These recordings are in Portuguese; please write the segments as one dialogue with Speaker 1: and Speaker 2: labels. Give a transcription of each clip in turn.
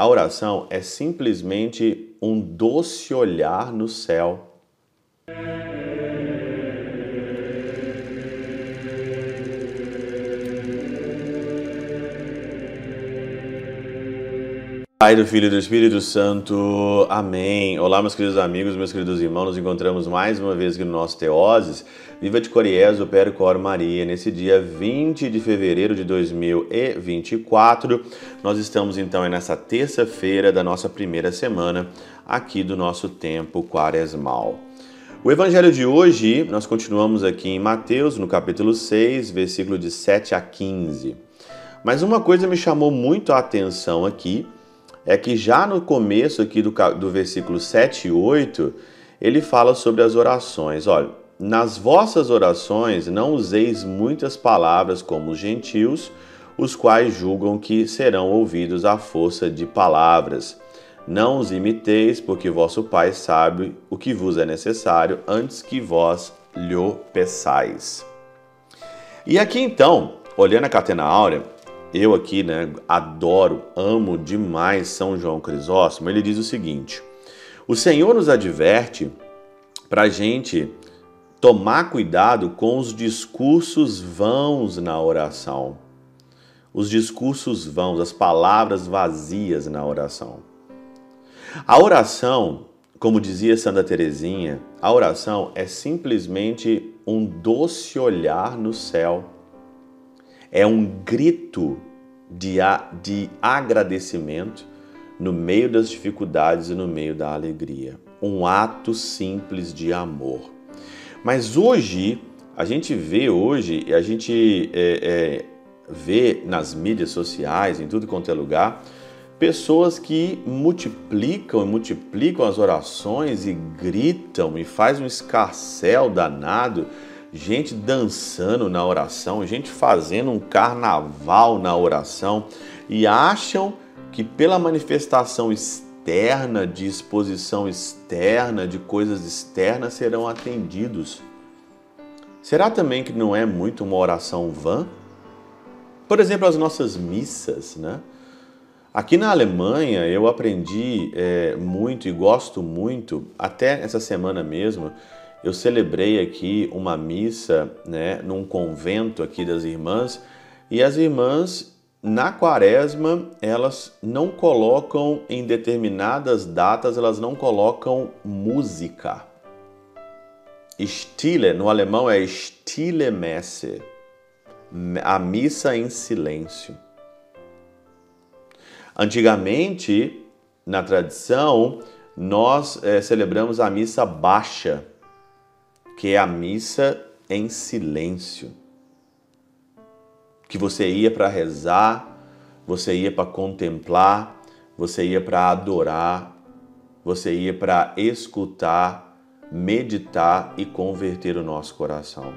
Speaker 1: A oração é simplesmente um doce olhar no céu. Pai do Filho e do Espírito Santo. Amém. Olá, meus queridos amigos, meus queridos irmãos. Nos encontramos mais uma vez aqui no nosso Teoses. Viva de Coriés, o Percor Maria. Nesse dia 20 de fevereiro de 2024, nós estamos então nessa terça-feira da nossa primeira semana aqui do nosso tempo quaresmal. O evangelho de hoje, nós continuamos aqui em Mateus, no capítulo 6, versículo de 7 a 15. Mas uma coisa me chamou muito a atenção aqui é que já no começo aqui do, do versículo 7 e 8, ele fala sobre as orações. Olha, nas vossas orações não useis muitas palavras como os gentios, os quais julgam que serão ouvidos à força de palavras. Não os imiteis, porque vosso Pai sabe o que vos é necessário antes que vós lhe peçais. E aqui então, olhando a catena áurea, eu aqui, né, adoro, amo demais São João Crisóstomo, ele diz o seguinte: o Senhor nos adverte para a gente tomar cuidado com os discursos vãos na oração. Os discursos vãos, as palavras vazias na oração. A oração, como dizia Santa Teresinha, a oração é simplesmente um doce olhar no céu é um grito de, de agradecimento no meio das dificuldades e no meio da alegria. Um ato simples de amor. Mas hoje, a gente vê hoje, a gente é, é, vê nas mídias sociais, em tudo quanto é lugar, pessoas que multiplicam e multiplicam as orações e gritam e faz um escarcel danado gente dançando na oração, gente fazendo um carnaval na oração e acham que pela manifestação externa, de exposição externa, de coisas externas serão atendidos. Será também que não é muito uma oração vã? Por exemplo, as nossas missas, né? Aqui na Alemanha eu aprendi é, muito e gosto muito, até essa semana mesmo, eu celebrei aqui uma missa, né, num convento aqui das irmãs, e as irmãs na quaresma, elas não colocam em determinadas datas, elas não colocam música. Stille, no alemão é Stille Messe, a missa em silêncio. Antigamente, na tradição, nós é, celebramos a missa baixa, que é a missa em silêncio. Que você ia para rezar, você ia para contemplar, você ia para adorar, você ia para escutar, meditar e converter o nosso coração.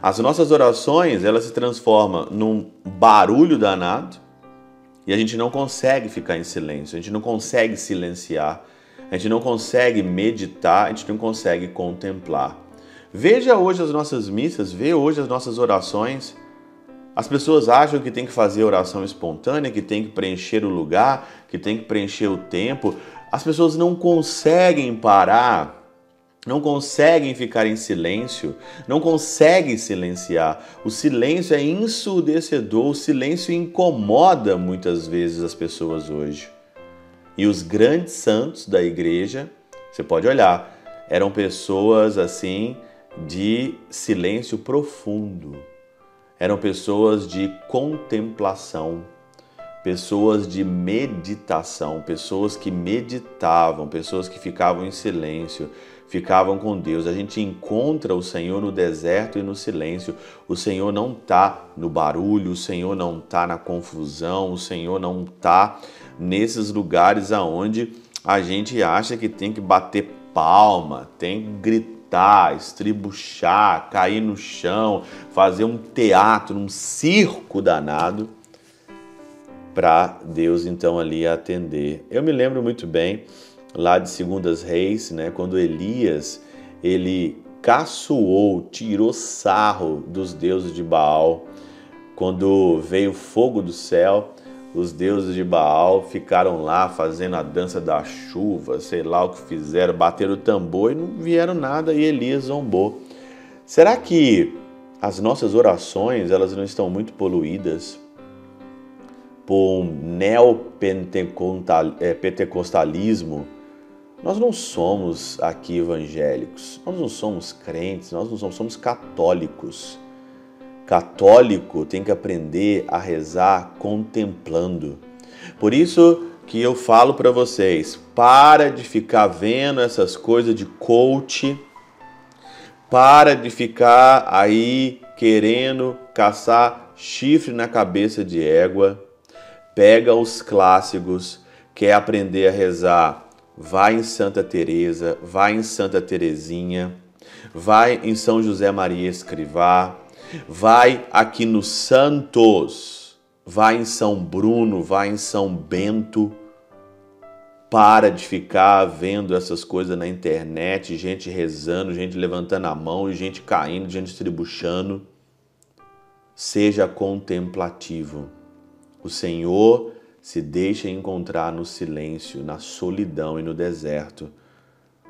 Speaker 1: As nossas orações, elas se transformam num barulho danado e a gente não consegue ficar em silêncio, a gente não consegue silenciar, a gente não consegue meditar, a gente não consegue contemplar. Veja hoje as nossas missas, vê hoje as nossas orações. As pessoas acham que tem que fazer oração espontânea, que tem que preencher o lugar, que tem que preencher o tempo. As pessoas não conseguem parar, não conseguem ficar em silêncio, não conseguem silenciar. O silêncio é ensurdecedor, o silêncio incomoda muitas vezes as pessoas hoje. E os grandes santos da igreja, você pode olhar, eram pessoas assim de silêncio profundo. Eram pessoas de contemplação, pessoas de meditação, pessoas que meditavam, pessoas que ficavam em silêncio, ficavam com Deus. A gente encontra o Senhor no deserto e no silêncio. O Senhor não está no barulho, o Senhor não está na confusão, o Senhor não está nesses lugares aonde a gente acha que tem que bater palma, tem que gritar gritar, estribuchar, cair no chão, fazer um teatro, um circo danado para Deus então ali atender. Eu me lembro muito bem lá de Segundas Reis, né, quando Elias ele caçoou, tirou sarro dos deuses de Baal, quando veio fogo do céu, os deuses de Baal ficaram lá fazendo a dança da chuva, sei lá o que fizeram, bateram o tambor e não vieram nada e Elias zombou. Será que as nossas orações elas não estão muito poluídas por um neopentecostalismo? Nós não somos aqui evangélicos, nós não somos crentes, nós não somos, somos católicos. Católico tem que aprender a rezar contemplando. Por isso que eu falo para vocês, para de ficar vendo essas coisas de coach, para de ficar aí querendo caçar chifre na cabeça de égua. Pega os clássicos, quer aprender a rezar, vai em Santa Teresa, vai em Santa Terezinha, vai em São José Maria Escrivá, vai aqui no Santos, vai em São Bruno, vai em São Bento. Para de ficar vendo essas coisas na internet, gente rezando, gente levantando a mão, gente caindo, gente estribuchando. Seja contemplativo. O Senhor se deixa encontrar no silêncio, na solidão e no deserto.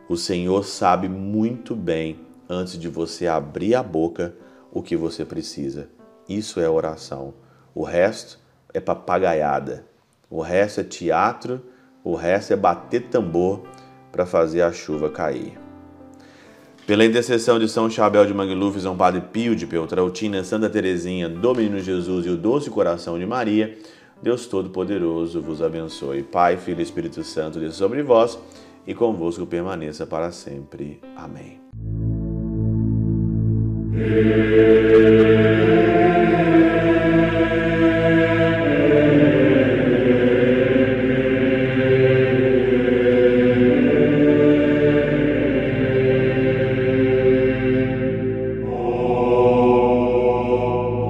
Speaker 1: O Senhor sabe muito bem, antes de você abrir a boca, o que você precisa. Isso é oração. O resto é papagaiada. O resto é teatro, o resto é bater tambor para fazer a chuva cair. Pela intercessão de São Chabel de Mangluf, São Padre Pio de Peltrautina, Santa Teresinha, do Menino Jesus e o Doce Coração de Maria, Deus Todo-Poderoso vos abençoe. Pai, Filho e Espírito Santo, desça sobre vós e convosco permaneça para sempre. Amém. Yeah.